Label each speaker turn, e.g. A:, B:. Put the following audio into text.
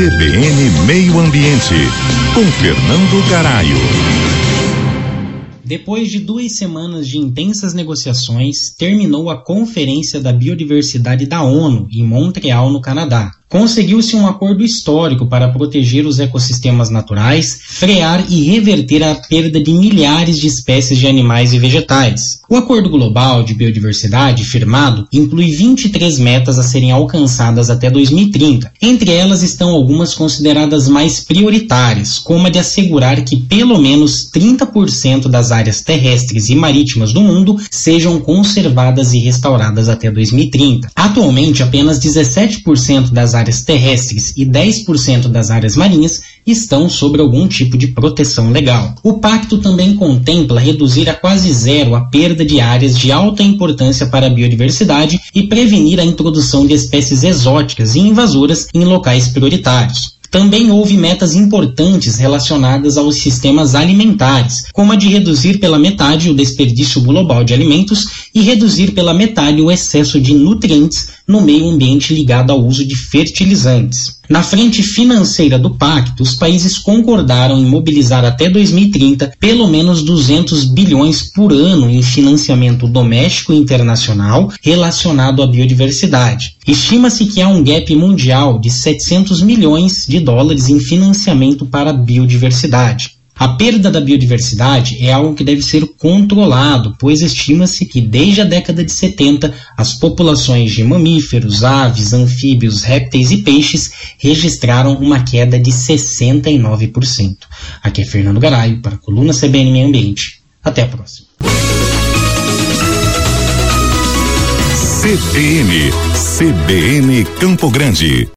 A: CBN Meio Ambiente, com Fernando Caraio.
B: Depois de duas semanas de intensas negociações, terminou a Conferência da Biodiversidade da ONU em Montreal, no Canadá. Conseguiu-se um acordo histórico para proteger os ecossistemas naturais, frear e reverter a perda de milhares de espécies de animais e vegetais. O Acordo Global de Biodiversidade, firmado, inclui 23 metas a serem alcançadas até 2030. Entre elas estão algumas consideradas mais prioritárias, como a de assegurar que pelo menos 30% das áreas terrestres e marítimas do mundo sejam conservadas e restauradas até 2030. Atualmente, apenas 17% das áreas terrestres e 10% das áreas marinhas estão sob algum tipo de proteção legal. O pacto também contempla reduzir a quase zero a perda de áreas de alta importância para a biodiversidade e prevenir a introdução de espécies exóticas e invasoras em locais prioritários. Também houve metas importantes relacionadas aos sistemas alimentares, como a de reduzir pela metade o desperdício global de alimentos e reduzir pela metade o excesso de nutrientes no meio ambiente ligado ao uso de fertilizantes. Na frente financeira do pacto, os países concordaram em mobilizar até 2030 pelo menos 200 bilhões por ano em financiamento doméstico e internacional relacionado à biodiversidade. Estima-se que há um gap mundial de 700 milhões de dólares em financiamento para a biodiversidade. A perda da biodiversidade é algo que deve ser controlado, pois estima-se que desde a década de 70 as populações de mamíferos, aves, anfíbios, répteis e peixes registraram uma queda de 69%. Aqui é Fernando Garaio para a coluna CBN Meio Ambiente. Até a próxima.
A: CBN, CBN Campo Grande.